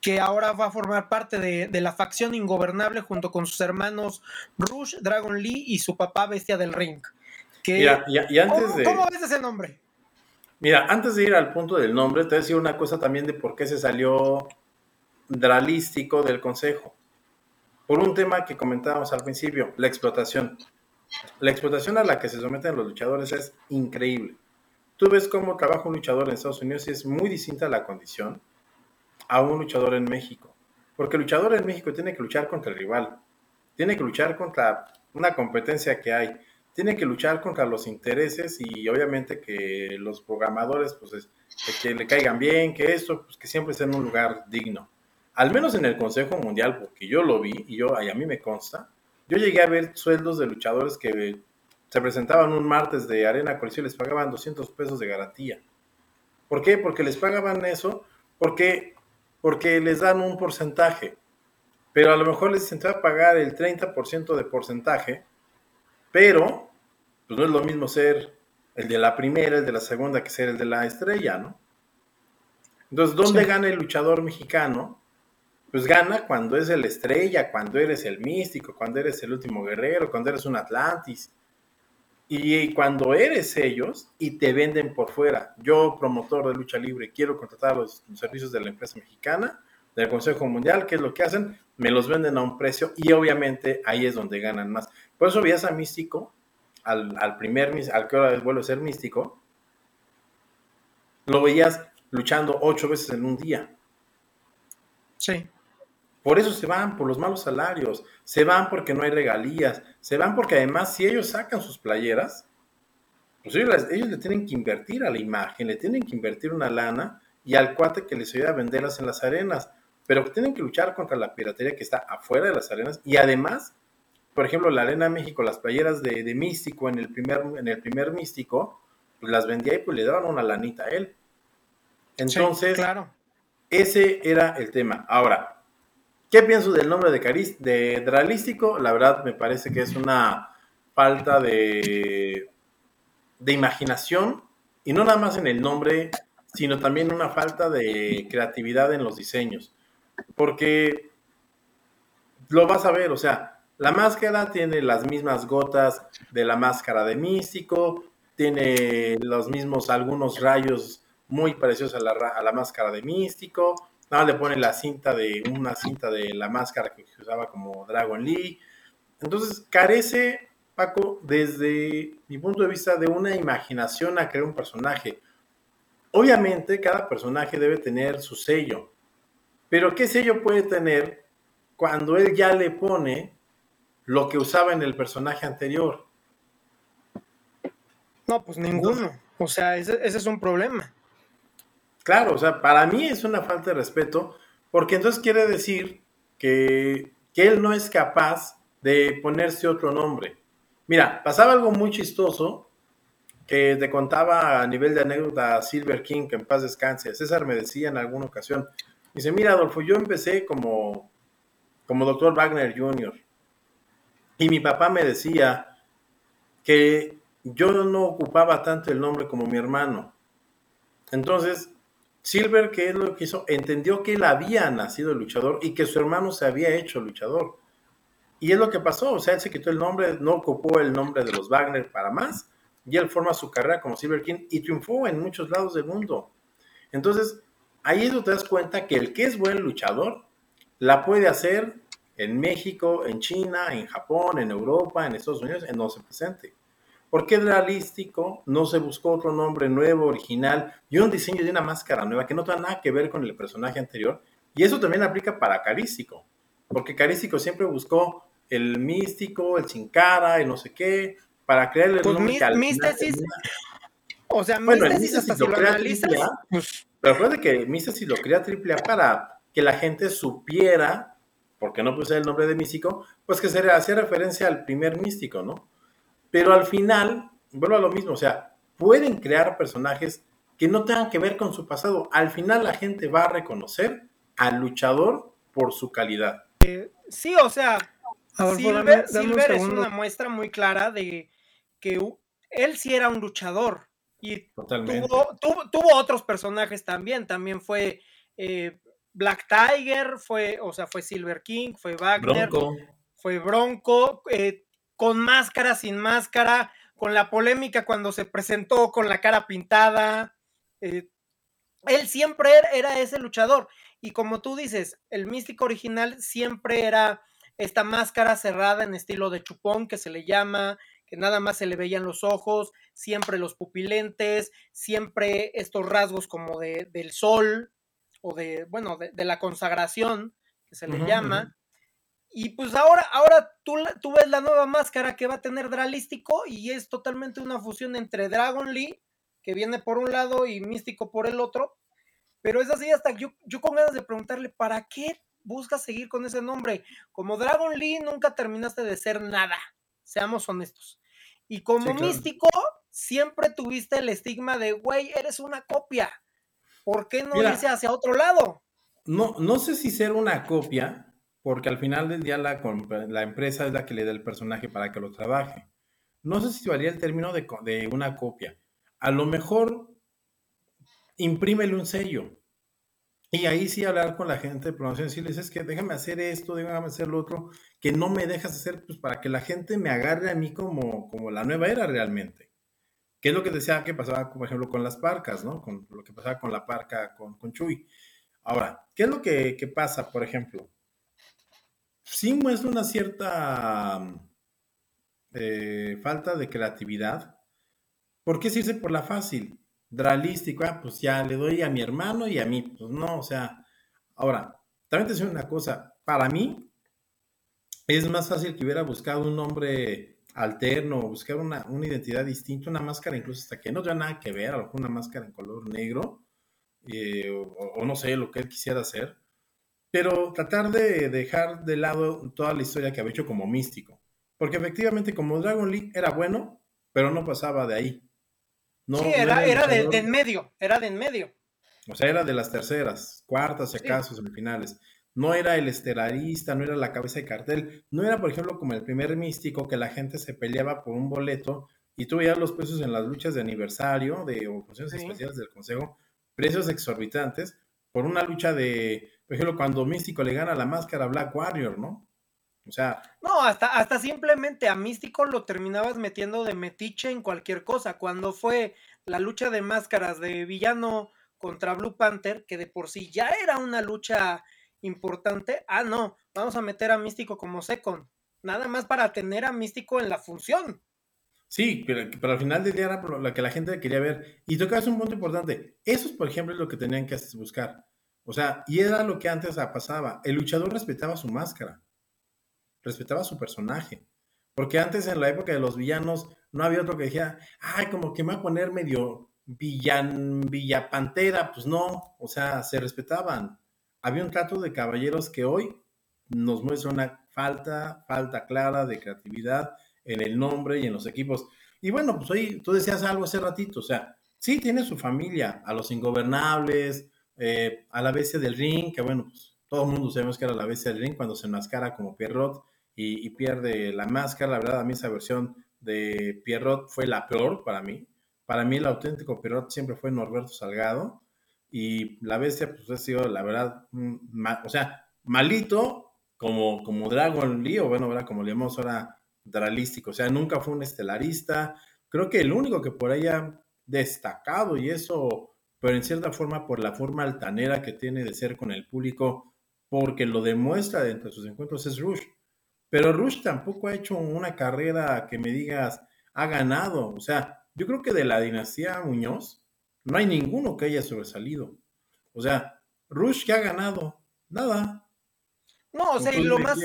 que ahora va a formar parte de, la facción ingobernable junto con sus hermanos Rush, Dragon Lee y su papá Bestia del Ring. Mira, y, antes ¿cómo, de... ¿Cómo ves ese nombre? Mira, antes de ir al punto del nombre, te voy a decir una cosa también de por qué se salió Dralístico del Consejo. Por un tema que comentábamos al principio, la explotación. La explotación a la que se someten los luchadores es increíble. Tú ves cómo trabaja un luchador en Estados Unidos y es muy distinta la condición a un luchador en México. Porque el luchador en México tiene que luchar contra el rival, tiene que luchar contra una competencia que hay, tiene que luchar contra los intereses y obviamente que los programadores pues que le caigan bien, que esto, pues que siempre esté en un lugar digno. Al menos en el Consejo Mundial, porque yo lo vi y, yo, y a mí me consta, yo llegué a ver sueldos de luchadores que se presentaban un martes de Arena Coliseo y les pagaban 200 pesos de garantía. ¿Por qué? Porque les pagaban eso, porque porque les dan un porcentaje, pero a lo mejor les dicen, a pagar el 30% de porcentaje, pero pues no es lo mismo ser el de la primera, el de la segunda, que ser el de la estrella, ¿no? Entonces, ¿dónde gana el luchador mexicano? Pues gana cuando es el estrella, cuando eres el místico, cuando eres el último guerrero, cuando eres un Atlantis. Y cuando eres ellos y te venden por fuera, yo promotor de lucha libre, quiero contratar los, servicios de la empresa mexicana, del Consejo Mundial, ¿qué es lo que hacen? Me los venden a un precio y obviamente ahí es donde ganan más. Por eso veías a Místico, al, al primer, al que ahora vuelve a ser Místico, lo veías luchando ocho veces en un día. Sí. Por eso se van, por los malos salarios, se van porque no hay regalías, se van porque además si ellos sacan sus playeras, pues ellos, le tienen que invertir a la imagen, le tienen que invertir una lana y al cuate que les ayuda a venderlas en las arenas, pero tienen que luchar contra la piratería que está afuera de las arenas y además, por ejemplo, la Arena México, las playeras de, Místico en el primer, en el primer Místico, pues las vendía y pues le daban una lanita a él. Entonces, claro. ese era el tema. Ahora, ¿Qué pienso del nombre de, Caris, Dralístico? La verdad me parece que es una falta de, imaginación Y no nada más en el nombre, sino también una falta de creatividad en los diseños. Porque lo vas a ver, o sea, la máscara tiene las mismas gotas de la máscara de místico, tiene los mismos, algunos rayos muy parecidos a la máscara de místico, nada le pone la cinta de, una cinta de la máscara que usaba como Dragon Lee. Entonces carece, Paco, desde mi punto de vista, de una imaginación a crear un personaje. Obviamente cada personaje debe tener su sello, pero ¿qué sello puede tener cuando él ya le pone lo que usaba en el personaje anterior? No, pues ninguno. O sea, ese, ese, es un problema. Claro, o sea, para mí es una falta de respeto, porque entonces quiere decir que, que él no es capaz de ponerse otro nombre. Mira, pasaba algo muy chistoso que te contaba a nivel de anécdota Silver King, que en paz descanse. César me decía en alguna ocasión, dice, mira Adolfo, yo empecé como, como doctor Wagner Jr. Y mi papá me decía que yo no ocupaba tanto el nombre como mi hermano. Entonces, Silver, ¿qué es lo que hizo? Entendió que él había nacido luchador y que su hermano se había hecho luchador. Y es lo que pasó, o sea, él se quitó el nombre, no ocupó el nombre de los Wagner para más, y él forma su carrera como Silver King y triunfó en muchos lados del mundo. Entonces, ahí es donde te das cuenta que el que es buen luchador la puede hacer en México, en China, en Japón, en Europa, en Estados Unidos, en donde se presente. Porque es realístico, no se buscó otro nombre nuevo, original y un diseño de una máscara nueva que no tiene nada que ver con el personaje anterior. Y eso también aplica para Carístico, porque Carístico siempre buscó el místico, el sin cara, el no sé qué, para crear el pues místesis, o sea, bueno, místesis hasta si lo, crea pues, pero recuerda que místesis lo crea triple A para que la gente supiera, porque no puse el nombre de místico, pues que se hacía referencia al primer místico, ¿no? Pero al final, vuelvo a lo mismo, o sea, pueden crear personajes que no tengan que ver con su pasado. Al final la gente va a reconocer al luchador por su calidad. Eh, sí, o sea, Silver, Silver es una muestra muy clara de que él sí era un luchador y tuvo, tuvo, otros personajes también, también fue eh, Black Tiger, fue, o sea, fue Silver King, fue Wagner, fue Bronco, eh, con máscara, sin máscara, con la polémica cuando se presentó con la cara pintada. Eh, él siempre era ese luchador. Y como tú dices, el místico original siempre era esta máscara cerrada en estilo de chupón que se le llama, que nada más se le veían los ojos, siempre los pupilentes, siempre estos rasgos como de, del sol o de, bueno, de, la consagración, que se le llama. Y pues ahora, ahora tú, tú ves la nueva máscara que va a tener Dralístico y es totalmente una fusión entre Dragon Lee, que viene por un lado, y Místico por el otro. Pero es así hasta yo, yo con ganas de preguntarle, ¿para qué buscas seguir con ese nombre? Como Dragon Lee nunca terminaste de ser nada, seamos honestos. Y como místico, siempre tuviste el estigma de, güey, eres una copia. ¿Por qué no irse hacia otro lado? No, no sé si ser una copia, porque al final del día la, empresa es la que le da el personaje para que lo trabaje. No sé si valía el término de, una copia. A lo mejor imprímele un sello. Y ahí sí hablar con la gente de promoción, decirles, es que déjame hacer esto, déjame hacer lo otro, que no me dejas hacer, pues para que la gente me agarre a mí como, como la nueva era realmente. ¿Qué es lo que decía que pasaba, por ejemplo, con las parcas, ¿no? Con lo que pasaba con la parca, con Chuy. Ahora, ¿qué es lo que, pasa, por ejemplo? Sí muestra una cierta eh, falta de creatividad. ¿Por qué irse por la fácil? dralístico, ah, pues ya le doy a mi hermano y a mí, pues no, o sea, ahora, también te digo una cosa, para mí es más fácil que hubiera buscado un nombre alterno, buscar una, identidad distinta, una máscara incluso hasta que no tenga nada que ver, a una máscara en color negro, eh, o, no sé, lo que él quisiera hacer, pero tratar de dejar de lado toda la historia que había hecho como místico, porque efectivamente como Dragon League era bueno, pero no pasaba de ahí sí, era, era, de, en medio, era de en medio. O sea, era de las terceras, cuartas, si acaso, semifinales. No era el estelarista, no era la cabeza de cartel. No era, por ejemplo, como el primer místico que la gente se peleaba por un boleto y tú veías los precios en las luchas de aniversario de o funciones especiales del Consejo, precios exorbitantes por una lucha de, por ejemplo, cuando Místico le gana la máscara a Black Warrior, ¿no? O sea. No, hasta, hasta simplemente a Místico lo terminabas metiendo de metiche en cualquier cosa. Cuando fue la lucha de máscaras de villano contra Blue Panther, que de por sí ya era una lucha importante. Ah, no, vamos a meter a Místico como second. Nada más para tener a Místico en la función. Sí, pero, al final del día era lo que la gente quería ver. Y tocas un punto importante. Eso, por ejemplo, es lo que tenían que buscar. O sea, y era lo que antes pasaba. El luchador respetaba su máscara, respetaba su personaje. Porque antes, en la época de los villanos, no había otro que dijera, ay, como que me va a poner medio villan, villapantera. Pues no, o sea, se respetaban. Había un trato de caballeros que hoy nos muestra una falta, falta clara de creatividad en el nombre y en los equipos. Y bueno, pues hoy tú decías algo hace ratito, o sea, sí tiene su familia, a los ingobernables, eh, a la bestia del ring, que bueno, pues todo el mundo sabemos que era la bestia del ring cuando se enmascara como Pierrot y, pierde la máscara. La verdad, a mí esa versión de Pierrot fue la peor para mí. Para mí el auténtico Pierrot siempre fue Norberto Salgado y la bestia pues ha sido, la verdad, o sea, malito como, como Dragon Lee, o bueno, ¿verdad? como le llamamos ahora dralístico, o sea, nunca fue un estelarista. Creo que el único que por ahí ha destacado y eso, pero en cierta forma por la forma altanera que tiene de ser con el público, porque lo demuestra dentro de sus encuentros, es Rush. Pero Rush tampoco ha hecho una carrera que me digas, ha ganado. O sea, yo creo que de la dinastía Muñoz no hay ninguno que haya sobresalido. O sea, Rush que ha ganado, nada. No, o sea, y lo más,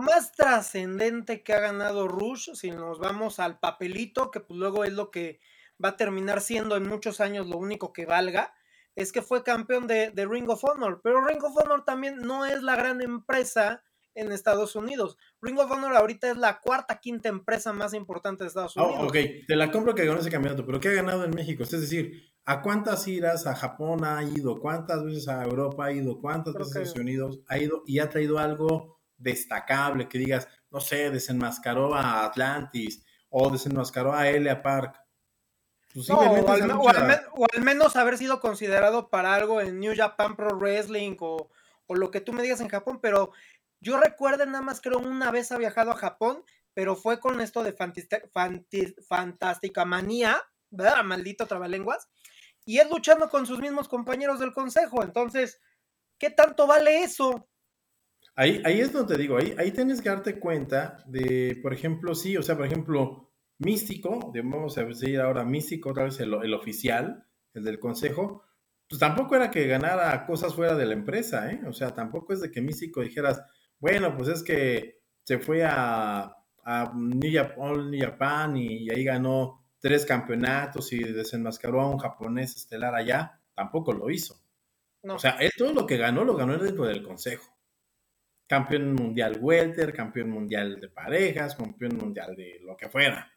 más trascendente que ha ganado Rush, si nos vamos al papelito, que pues luego es lo que va a terminar siendo en muchos años lo único que valga, es que fue campeón de, Ring of Honor. Pero Ring of Honor también no es la gran empresa en Estados Unidos. Ring of Honor ahorita es la cuarta, quinta empresa más importante de Estados oh, Unidos. ok, te la compro que ganó ese campeonato, pero ¿qué ha ganado en México? Es decir, ¿a cuántas iras a Japón ha ido? ¿Cuántas veces a Europa ha ido? ¿Cuántas veces a Estados Unidos ha ido? Y ha traído algo destacable, que digas, no sé, desenmascaró a Atlantis o desenmascaró a Elia Park. Pues o, al, menos haber sido considerado para algo en New Japan Pro Wrestling o, lo que tú me digas en Japón, pero yo recuerdo nada más creo una vez ha viajado a Japón, pero fue con esto de Fantástica Manía, ¿verdad? Maldito trabalenguas, y es luchando con sus mismos compañeros del consejo, entonces, ¿qué tanto vale eso? Ahí, ahí es donde digo, ahí, ahí tienes que darte cuenta de, por ejemplo, sí, o sea, por ejemplo, Místico, vamos a decir ahora Místico, otra vez el, el, oficial, el del consejo, pues tampoco era que ganara cosas fuera de la empresa, ¿eh? O sea, tampoco es de que Místico dijeras, bueno, pues es que se fue a, a New Japan, y, ahí ganó tres campeonatos y desenmascaró a un japonés estelar allá, tampoco lo hizo. O sea, él todo lo que ganó, lo ganó dentro del consejo campeón mundial welter, campeón mundial de parejas, campeón mundial de lo que fuera.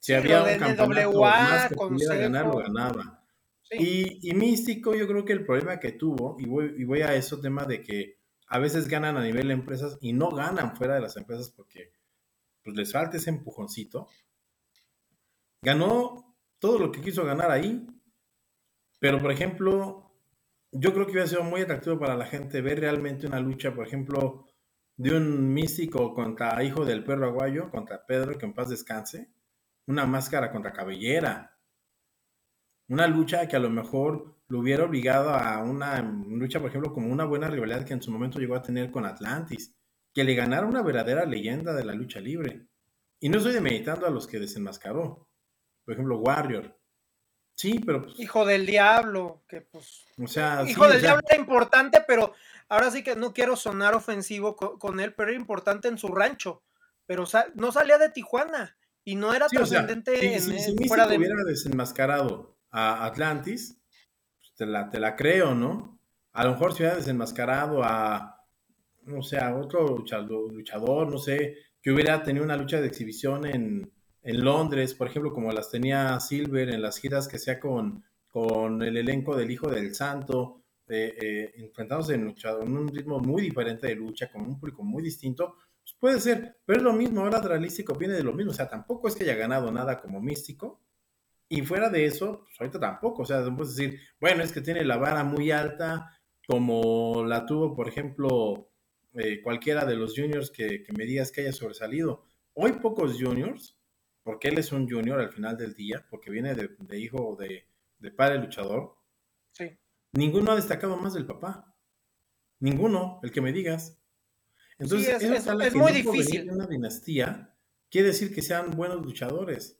Si había un campeonato más que pudiera ganar, lo ganaba. Y, Místico, yo creo que el problema que tuvo, y voy, y voy a eso tema de que a veces ganan a nivel de empresas y no ganan fuera de las empresas porque pues, les falta ese empujoncito. Ganó todo lo que quiso ganar ahí, pero por ejemplo, yo creo que hubiera sido muy atractivo para la gente ver realmente una lucha, por ejemplo, de un místico contra hijo del perro aguayo, contra Pedro, que en paz descanse, una máscara contra cabellera, una lucha que a lo mejor lo hubiera obligado a una lucha, por ejemplo, como una buena rivalidad que en su momento llegó a tener con Atlantis, que le ganara una verdadera leyenda de la lucha libre. Y no estoy demeritando a los que desenmascaró. Por ejemplo, Warrior. Sí, pero. Pues hijo del diablo, que pues. O sea. Hijo del diablo era importante, pero ahora sí que no quiero sonar ofensivo con, él, pero era importante en su rancho. Pero no salía de Tijuana y no era trascendente en, si, si fuera de... hubiera desenmascarado a Atlantis, pues, te, la, te la creo, ¿no? A lo mejor si hubiera desenmascarado a, no sé, a otro luchador, no sé, que hubiera tenido una lucha de exhibición en, en Londres, por ejemplo, como las tenía Silver en las giras que hacía con, con el elenco del Hijo del Santo, eh, eh, enfrentándose en, en, un ritmo muy diferente de lucha, con un público muy distinto, Pues puede ser, pero es lo mismo, ahora Dralístico viene de lo mismo, o sea, tampoco es que haya ganado nada como místico, y fuera de eso, pues ahorita tampoco, o sea, no puedes decir, bueno, es que tiene la vara muy alta, como la tuvo, por ejemplo, eh, cualquiera de los juniors que, me digas que haya sobresalido. Hoy pocos juniors, porque él es un junior al final del día, porque viene de, hijo de, de, padre luchador. Sí. Ninguno ha destacado más del papá. Ninguno, el que me digas. Entonces, es, muy difícil. Una dinastía quiere decir que sean buenos luchadores.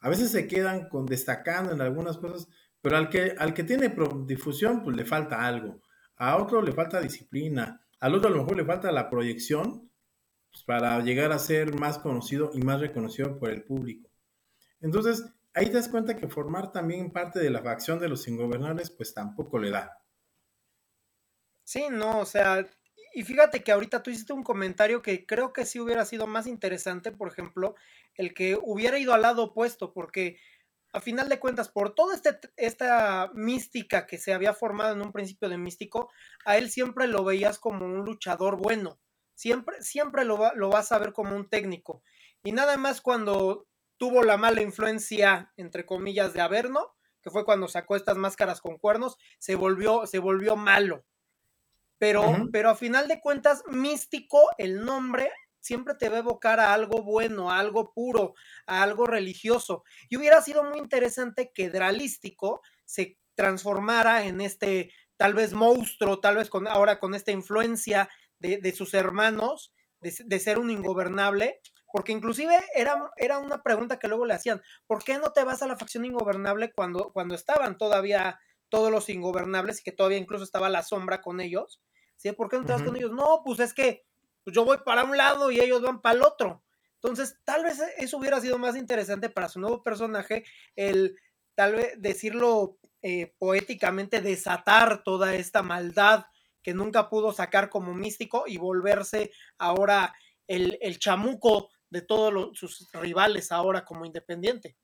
A veces se quedan con destacando en algunas cosas, pero al que, al que tiene difusión, pues le falta algo. A otro le falta disciplina. Al otro a lo mejor le falta la proyección pues, para llegar a ser más conocido y más reconocido por el público. Entonces, ahí te das cuenta que formar también parte de la facción de los ingobernables, pues tampoco le da. Sí, no, o sea, y fíjate que ahorita tú hiciste un comentario que creo que sí hubiera sido más interesante, por ejemplo, el que hubiera ido al lado opuesto, porque a final de cuentas, por toda este, esta mística que se había formado en un principio de místico, a él siempre lo veías como un luchador bueno, siempre, siempre lo, lo vas a ver como un técnico. Y nada más cuando tuvo la mala influencia, entre comillas, de Averno, que fue cuando sacó estas máscaras con cuernos, se volvió, se volvió malo. Pero, pero a final de cuentas, místico, el nombre siempre te va a evocar a algo bueno, a algo puro, a algo religioso. Y hubiera sido muy interesante que Dralístico se transformara en este tal vez monstruo, tal vez con, ahora con esta influencia de, sus hermanos, de, ser un ingobernable, porque inclusive era, era una pregunta que luego le hacían, ¿por qué no te vas a la facción ingobernable cuando, cuando estaban todavía todos los ingobernables y que todavía incluso estaba la sombra con ellos? ¿Sí? ¿Por qué no te vas con ellos? No, pues es que pues yo voy para un lado y ellos van para el otro. Entonces, tal vez eso hubiera sido más interesante para su nuevo personaje, el tal vez decirlo eh, poéticamente, desatar toda esta maldad que nunca pudo sacar como místico y volverse ahora el, chamuco de todos sus rivales ahora como independiente.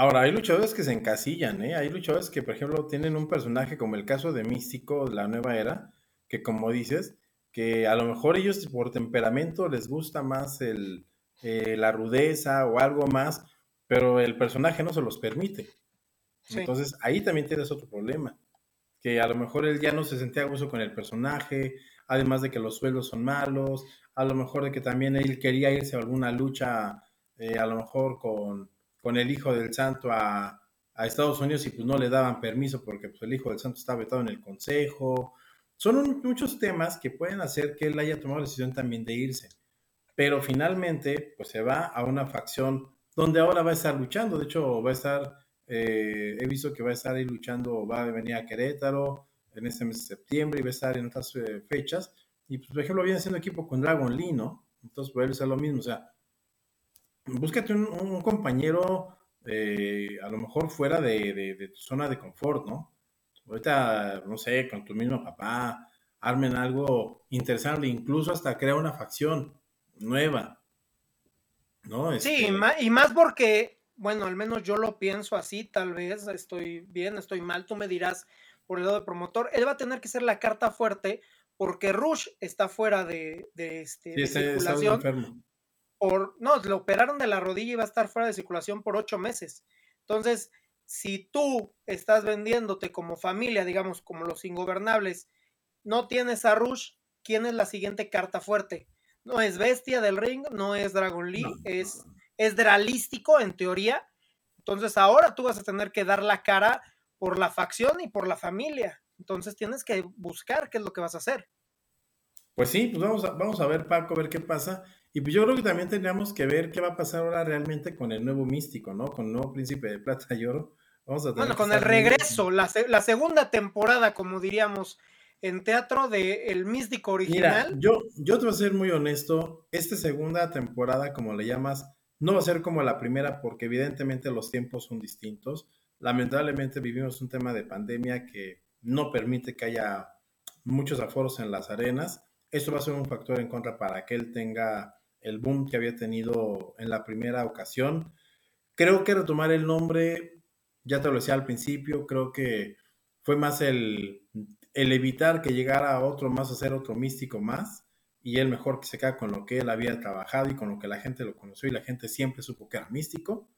Ahora, hay luchadores que se encasillan, ¿eh? Hay luchadores que, por ejemplo, tienen un personaje como el caso de Místico, la nueva era, que como dices, que a lo mejor ellos por temperamento les gusta más el, eh, la rudeza o algo más, pero el personaje no se los permite. Entonces ahí también tienes otro problema, que a lo mejor él ya no se sentía a gusto con el personaje, además de que los sueldos son malos, a lo mejor de que también él quería irse a alguna lucha, eh, a lo mejor con, con, el hijo del santo a, Estados Unidos y pues no le daban permiso porque pues, el hijo del santo estaba vetado en el consejo, son muchos temas que pueden hacer que él haya tomado la decisión también de irse. Pero finalmente, pues se va a una facción donde ahora va a estar luchando. De hecho, va a estar, eh, he visto que va a estar ahí luchando, va a venir a Querétaro en este mes de septiembre y va a estar en otras eh, fechas. Y, pues, por ejemplo, viene haciendo equipo con Dragon Lee, ¿no? Entonces puede ser lo mismo. O sea, búscate un, compañero, eh, a lo mejor fuera de tu zona de confort, ¿no? ahorita, no sé, con tu mismo papá, armen algo interesante, incluso hasta crear una facción nueva. ¿No? Sí, este y más porque, bueno, al menos yo lo pienso así, tal vez estoy bien, estoy mal, tú me dirás por el lado de promotor, él va a tener que ser la carta fuerte porque Rush está fuera de, de, este, circulación. Por, no, lo operaron de la rodilla y va a estar fuera de circulación por ocho meses. Entonces, si tú estás vendiéndote como familia, digamos, como los ingobernables, no tienes a Rush, ¿quién es la siguiente carta fuerte? No es Bestia del Ring, no es Dragon Lee, es, es dralístico en teoría. Entonces ahora tú vas a tener que dar la cara por la facción y por la familia. Entonces tienes que buscar qué es lo que vas a hacer. Pues sí, pues vamos a, vamos a ver, Paco, a ver qué pasa. Y pues yo creo que también tendríamos que ver qué va a pasar ahora realmente con el nuevo místico, ¿no? Con el nuevo príncipe de plata y oro. Vamos a bueno, con el regreso, la, la, segunda temporada, como diríamos, en teatro de El Místico original. Mira, yo, yo te voy a ser muy honesto, esta segunda temporada, como le llamas, no va a ser como la primera porque evidentemente los tiempos son distintos. Lamentablemente vivimos un tema de pandemia que no permite que haya muchos aforos en las arenas. Eso va a ser un factor en contra para que él tenga el boom que había tenido en la primera ocasión. Creo que retomar el nombre, ya te lo decía al principio, creo que fue más el, el evitar que llegara otro más a ser otro místico más y él mejor que se queda con lo que él había trabajado y con lo que la gente lo conoció y la gente siempre supo que era místico.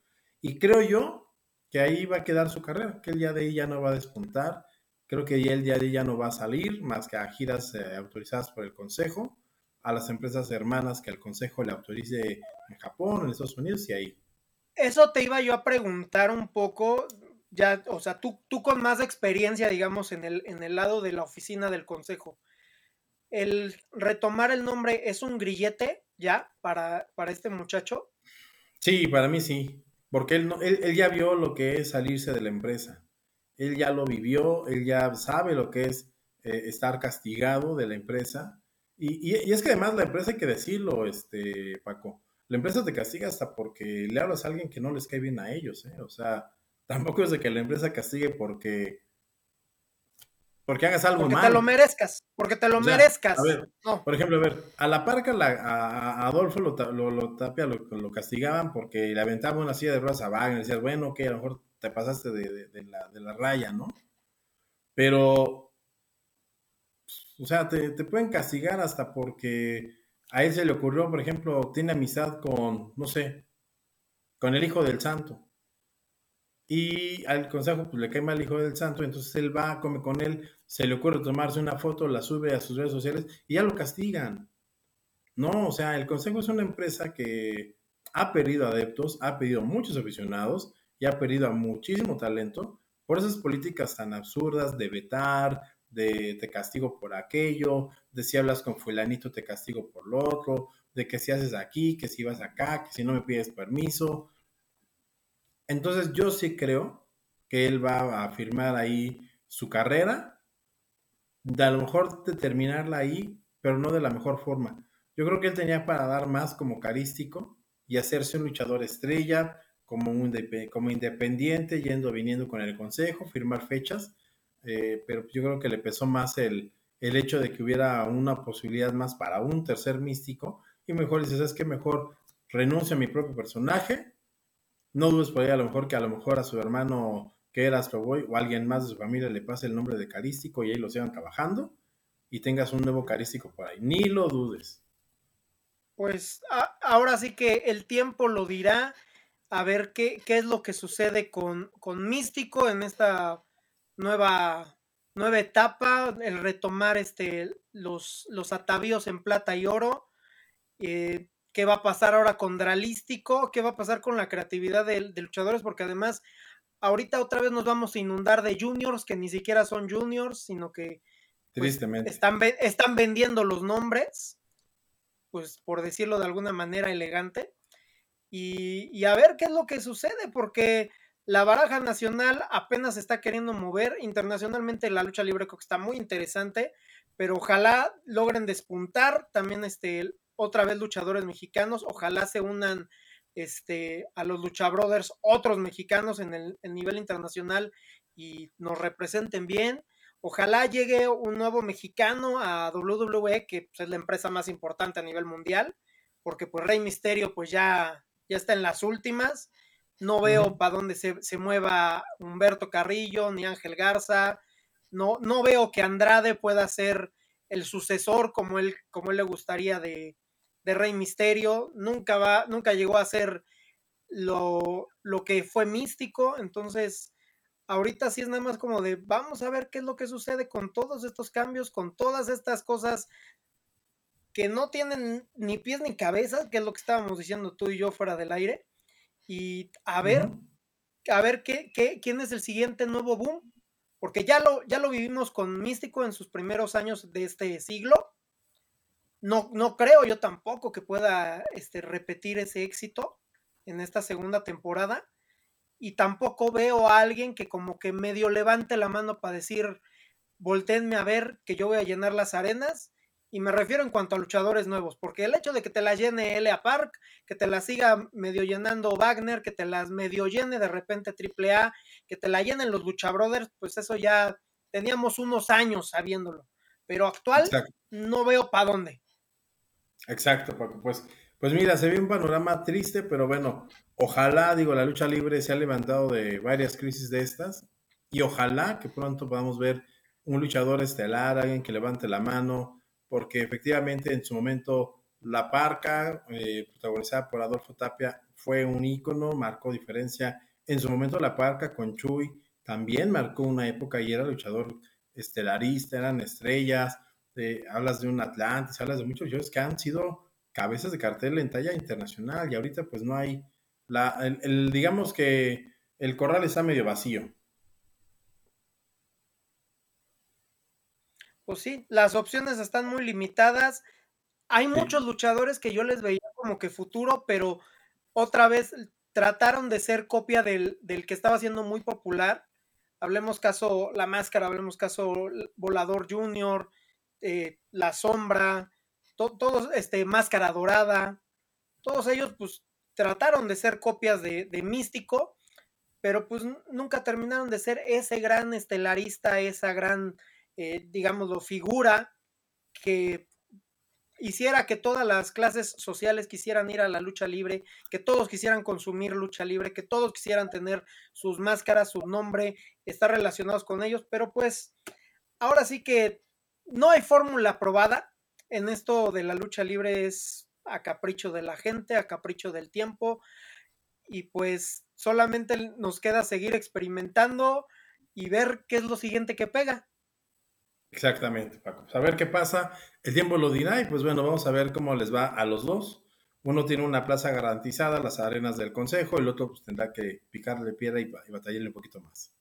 Y creo yo que ahí va a quedar su carrera, que el día de ahí ya no va a despuntar. Creo que el día de ahí ya no va a salir más que a giras eh, autorizadas por el Consejo, a las empresas hermanas que el Consejo le autorice en Japón, en Estados Unidos y ahí. Eso te iba yo a preguntar un poco, ya, o sea, tú, tú con más experiencia, digamos, en el, en el lado de la oficina del Consejo el retomar el nombre es un grillete ya para, para este muchacho? Sí, para mí sí, porque él, no, él, ya vio lo que es salirse de la empresa. Él ya lo vivió, él ya sabe lo que es eh, estar castigado de la empresa. Y, y, es que además la empresa hay que decirlo, este, Paco, la empresa te castiga hasta porque le hablas a alguien que no les cae bien a ellos, ¿eh? O sea, tampoco es de que la empresa castigue porque porque hagas algo porque te lo merezcas, porque te lo merezcas. A ver, por ejemplo, a ver, a la parca a, Adolfo lo, lo, Tapia lo, castigaban porque le aventaba una silla de ruedas a Wagner, y decías, bueno, que a lo mejor te pasaste de, la, raya, ¿no? Pero, o sea, te, te, pueden castigar hasta porque a él se le ocurrió, por ejemplo, tiene amistad con, no sé, con el hijo del santo y al consejo pues, le cae mal el hijo del santo, entonces él va, come con él, se le ocurre tomarse una foto, la sube a sus redes sociales y ya lo castigan. No, o sea, el consejo es una empresa que ha perdido adeptos, ha perdido muchos aficionados y ha perdido a muchísimo talento por esas políticas tan absurdas de vetar, de te castigo por aquello, de si hablas con fulanito te castigo por lo otro, de que si haces aquí, que si vas acá, que si no me pides permiso. Entonces yo sí creo que él va a firmar ahí su carrera, de a lo mejor terminarla ahí, pero no de la mejor forma. Yo creo que él tenía para dar más como carístico y hacerse un luchador estrella, como, un, como independiente, yendo, viniendo con el consejo, firmar fechas, eh, pero yo creo que le pesó más el, el hecho de que hubiera una posibilidad más para un tercer místico y mejor dices, es que mejor renuncio a mi propio personaje no dudes por ahí a lo mejor que a lo mejor a su hermano que era Astro Boy o alguien más de su familia le pase el nombre de carístico y ahí lo sigan trabajando y tengas un nuevo carístico por ahí. Ni lo dudes. Pues ahora sí que el tiempo lo dirá a ver qué, qué es lo que sucede con, con Místico en esta nueva, nueva etapa, el retomar este, los, los atavíos en plata y oro. Eh, qué va a pasar ahora con Dralístico, qué va a pasar con la creatividad de, luchadores, porque además ahorita otra vez nos vamos a inundar de juniors que ni siquiera son juniors, sino que pues, Tristemente. están, están vendiendo los nombres, pues por decirlo de alguna manera elegante, y, y, a ver qué es lo que sucede, porque la baraja nacional apenas está queriendo mover, internacionalmente la lucha libre que está muy interesante, pero ojalá logren despuntar también este otra vez luchadores mexicanos. Ojalá se unan este, a los Lucha Brothers otros mexicanos en el, nivel internacional y nos representen bien. Ojalá llegue un nuevo mexicano a WWE, que pues, es la empresa más importante a nivel mundial, porque pues Rey Misterio pues ya, ya está en las últimas. No veo para dónde se, se, mueva Humberto Carrillo ni Ángel Garza. No, no veo que Andrade pueda ser el sucesor como él, como él le gustaría de, de Rey Misterio, nunca va, nunca llegó a ser lo, lo que fue místico, entonces ahorita sí es nada más como de vamos a ver qué es lo que sucede con todos estos cambios, con todas estas cosas que no tienen ni pies ni cabeza, que es lo que estábamos diciendo tú y yo fuera del aire, y a ver, a ver qué, qué, quién es el siguiente nuevo boom, porque ya lo, ya lo vivimos con Místico en sus primeros años de este siglo, no, no creo yo tampoco que pueda este, repetir ese éxito en esta segunda temporada. Y tampoco veo a alguien que como que medio levante la mano para decir, volteenme a ver que yo voy a llenar las arenas. Y me refiero en cuanto a luchadores nuevos, porque el hecho de que te la llene L.A. Park, que te la siga medio llenando Wagner, que te las medio llene de repente AAA, que te la llenen los Lucha Brothers, pues eso ya teníamos unos años sabiéndolo. Pero actual no veo para dónde. Exacto, Paco. Pues, pues mira, se ve un panorama triste, pero bueno, ojalá, digo, la lucha libre se ha levantado de varias crisis de estas y ojalá que pronto podamos ver un luchador estelar, alguien que levante la mano, porque efectivamente en su momento La Parca, eh, protagonizada por Adolfo Tapia, fue un ícono, marcó diferencia. En su momento La Parca con Chuy también marcó una época y era luchador estelarista, eran estrellas, hablas de un Atlantis, hablas de muchos luchadores que han sido cabezas de cartel en talla internacional y ahorita pues no hay, la, el, digamos que el corral está medio vacío. Pues sí, las opciones están muy limitadas. Hay muchos luchadores que yo les veía como que futuro, pero otra vez trataron de ser copia del, del que estaba siendo muy popular. Hablemos caso La Máscara, hablemos caso Volador Junior, eh, La Sombra, todos, este, Máscara Dorada, todos ellos pues trataron de ser copias de, Místico, pero pues nunca terminaron de ser ese gran estelarista, esa gran, eh, digámoslo, figura que hiciera que todas las clases sociales quisieran ir a la lucha libre, que todos quisieran consumir lucha libre, que todos quisieran tener sus máscaras, su nombre, estar relacionados con ellos, pero pues ahora sí que no hay fórmula probada. En esto de la lucha libre es a capricho de la gente, a capricho del tiempo. Y pues solamente nos queda seguir experimentando y ver qué es lo siguiente que pega. Exactamente, Paco. A ver qué pasa. El tiempo lo dirá y pues bueno, vamos a ver cómo les va a los dos. Uno tiene una plaza garantizada, las arenas del consejo, el otro pues tendrá que picarle piedra y, y batallarle un poquito más.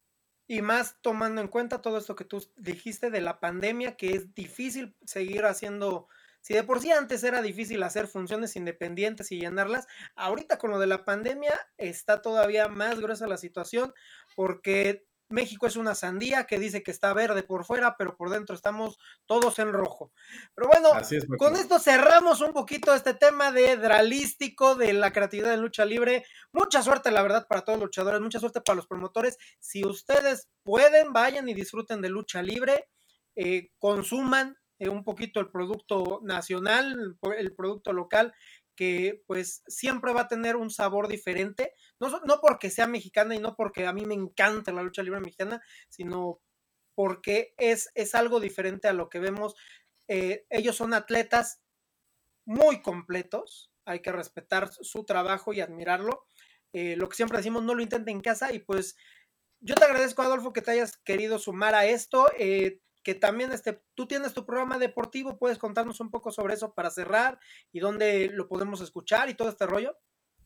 Y más tomando en cuenta todo esto que tú dijiste de la pandemia, que es difícil seguir haciendo, si de por sí antes era difícil hacer funciones independientes y llenarlas, ahorita con lo de la pandemia está todavía más gruesa la situación porque México es una sandía que dice que está verde por fuera, pero por dentro estamos todos en rojo. Pero bueno, con esto cerramos un poquito este tema de dralístico, de la creatividad en lucha libre. Mucha suerte, la verdad, para todos los luchadores, mucha suerte para los promotores. Si ustedes pueden, vayan y disfruten de lucha libre, eh, consuman eh, un poquito el producto nacional, el producto local que pues siempre va a tener un sabor diferente, no, no porque sea mexicana y no porque a mí me encanta la lucha libre mexicana, sino porque es, es algo diferente a lo que vemos. Eh, ellos son atletas muy completos, hay que respetar su trabajo y admirarlo. Eh, lo que siempre decimos, no lo intenten en casa y pues yo te agradezco, Adolfo, que te hayas querido sumar a esto. Eh, también este, tú tienes tu programa deportivo, puedes contarnos un poco sobre eso para cerrar y dónde lo podemos escuchar y todo este rollo.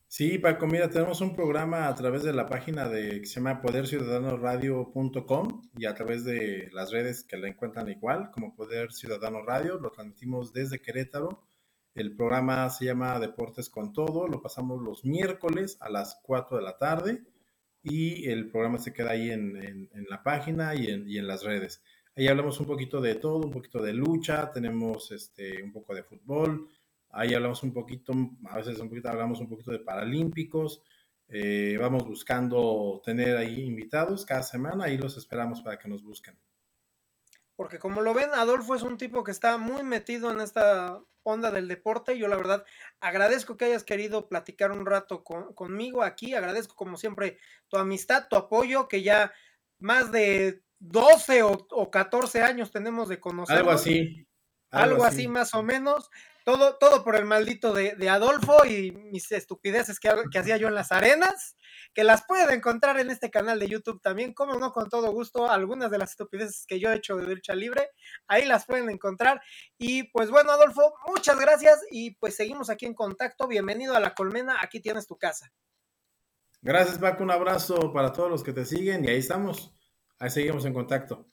Sí, Paco, mira, tenemos un programa a través de la página de que se llama poderciudadanoradio.com y a través de las redes que la encuentran igual como Poder Ciudadano Radio, lo transmitimos desde Querétaro. El programa se llama Deportes con Todo, lo pasamos los miércoles a las 4 de la tarde y el programa se queda ahí en, en, la página y en, y en las redes. Ahí hablamos un poquito de todo, un poquito de lucha, tenemos este, un poco de fútbol, ahí hablamos un poquito, a veces un poquito, hablamos un poquito de paralímpicos, eh, vamos buscando tener ahí invitados cada semana y los esperamos para que nos busquen. Porque como lo ven, Adolfo es un tipo que está muy metido en esta onda del deporte. Yo la verdad agradezco que hayas querido platicar un rato conmigo aquí. Agradezco como siempre tu amistad, tu apoyo, que ya más de 12 o, 14 años tenemos de conocer. Algo así. Algo, así. más o menos. Todo, todo por el maldito de, Adolfo y mis estupideces que, que, hacía yo en las arenas, que las pueden encontrar en este canal de YouTube también, como no, con todo gusto, algunas de las estupideces que yo he hecho de lucha libre, ahí las pueden encontrar. Y pues bueno, Adolfo, muchas gracias y pues seguimos aquí en contacto. Bienvenido a La Colmena, aquí tienes tu casa. Gracias, Paco, un abrazo para todos los que te siguen y ahí estamos. Ahí seguimos en contacto.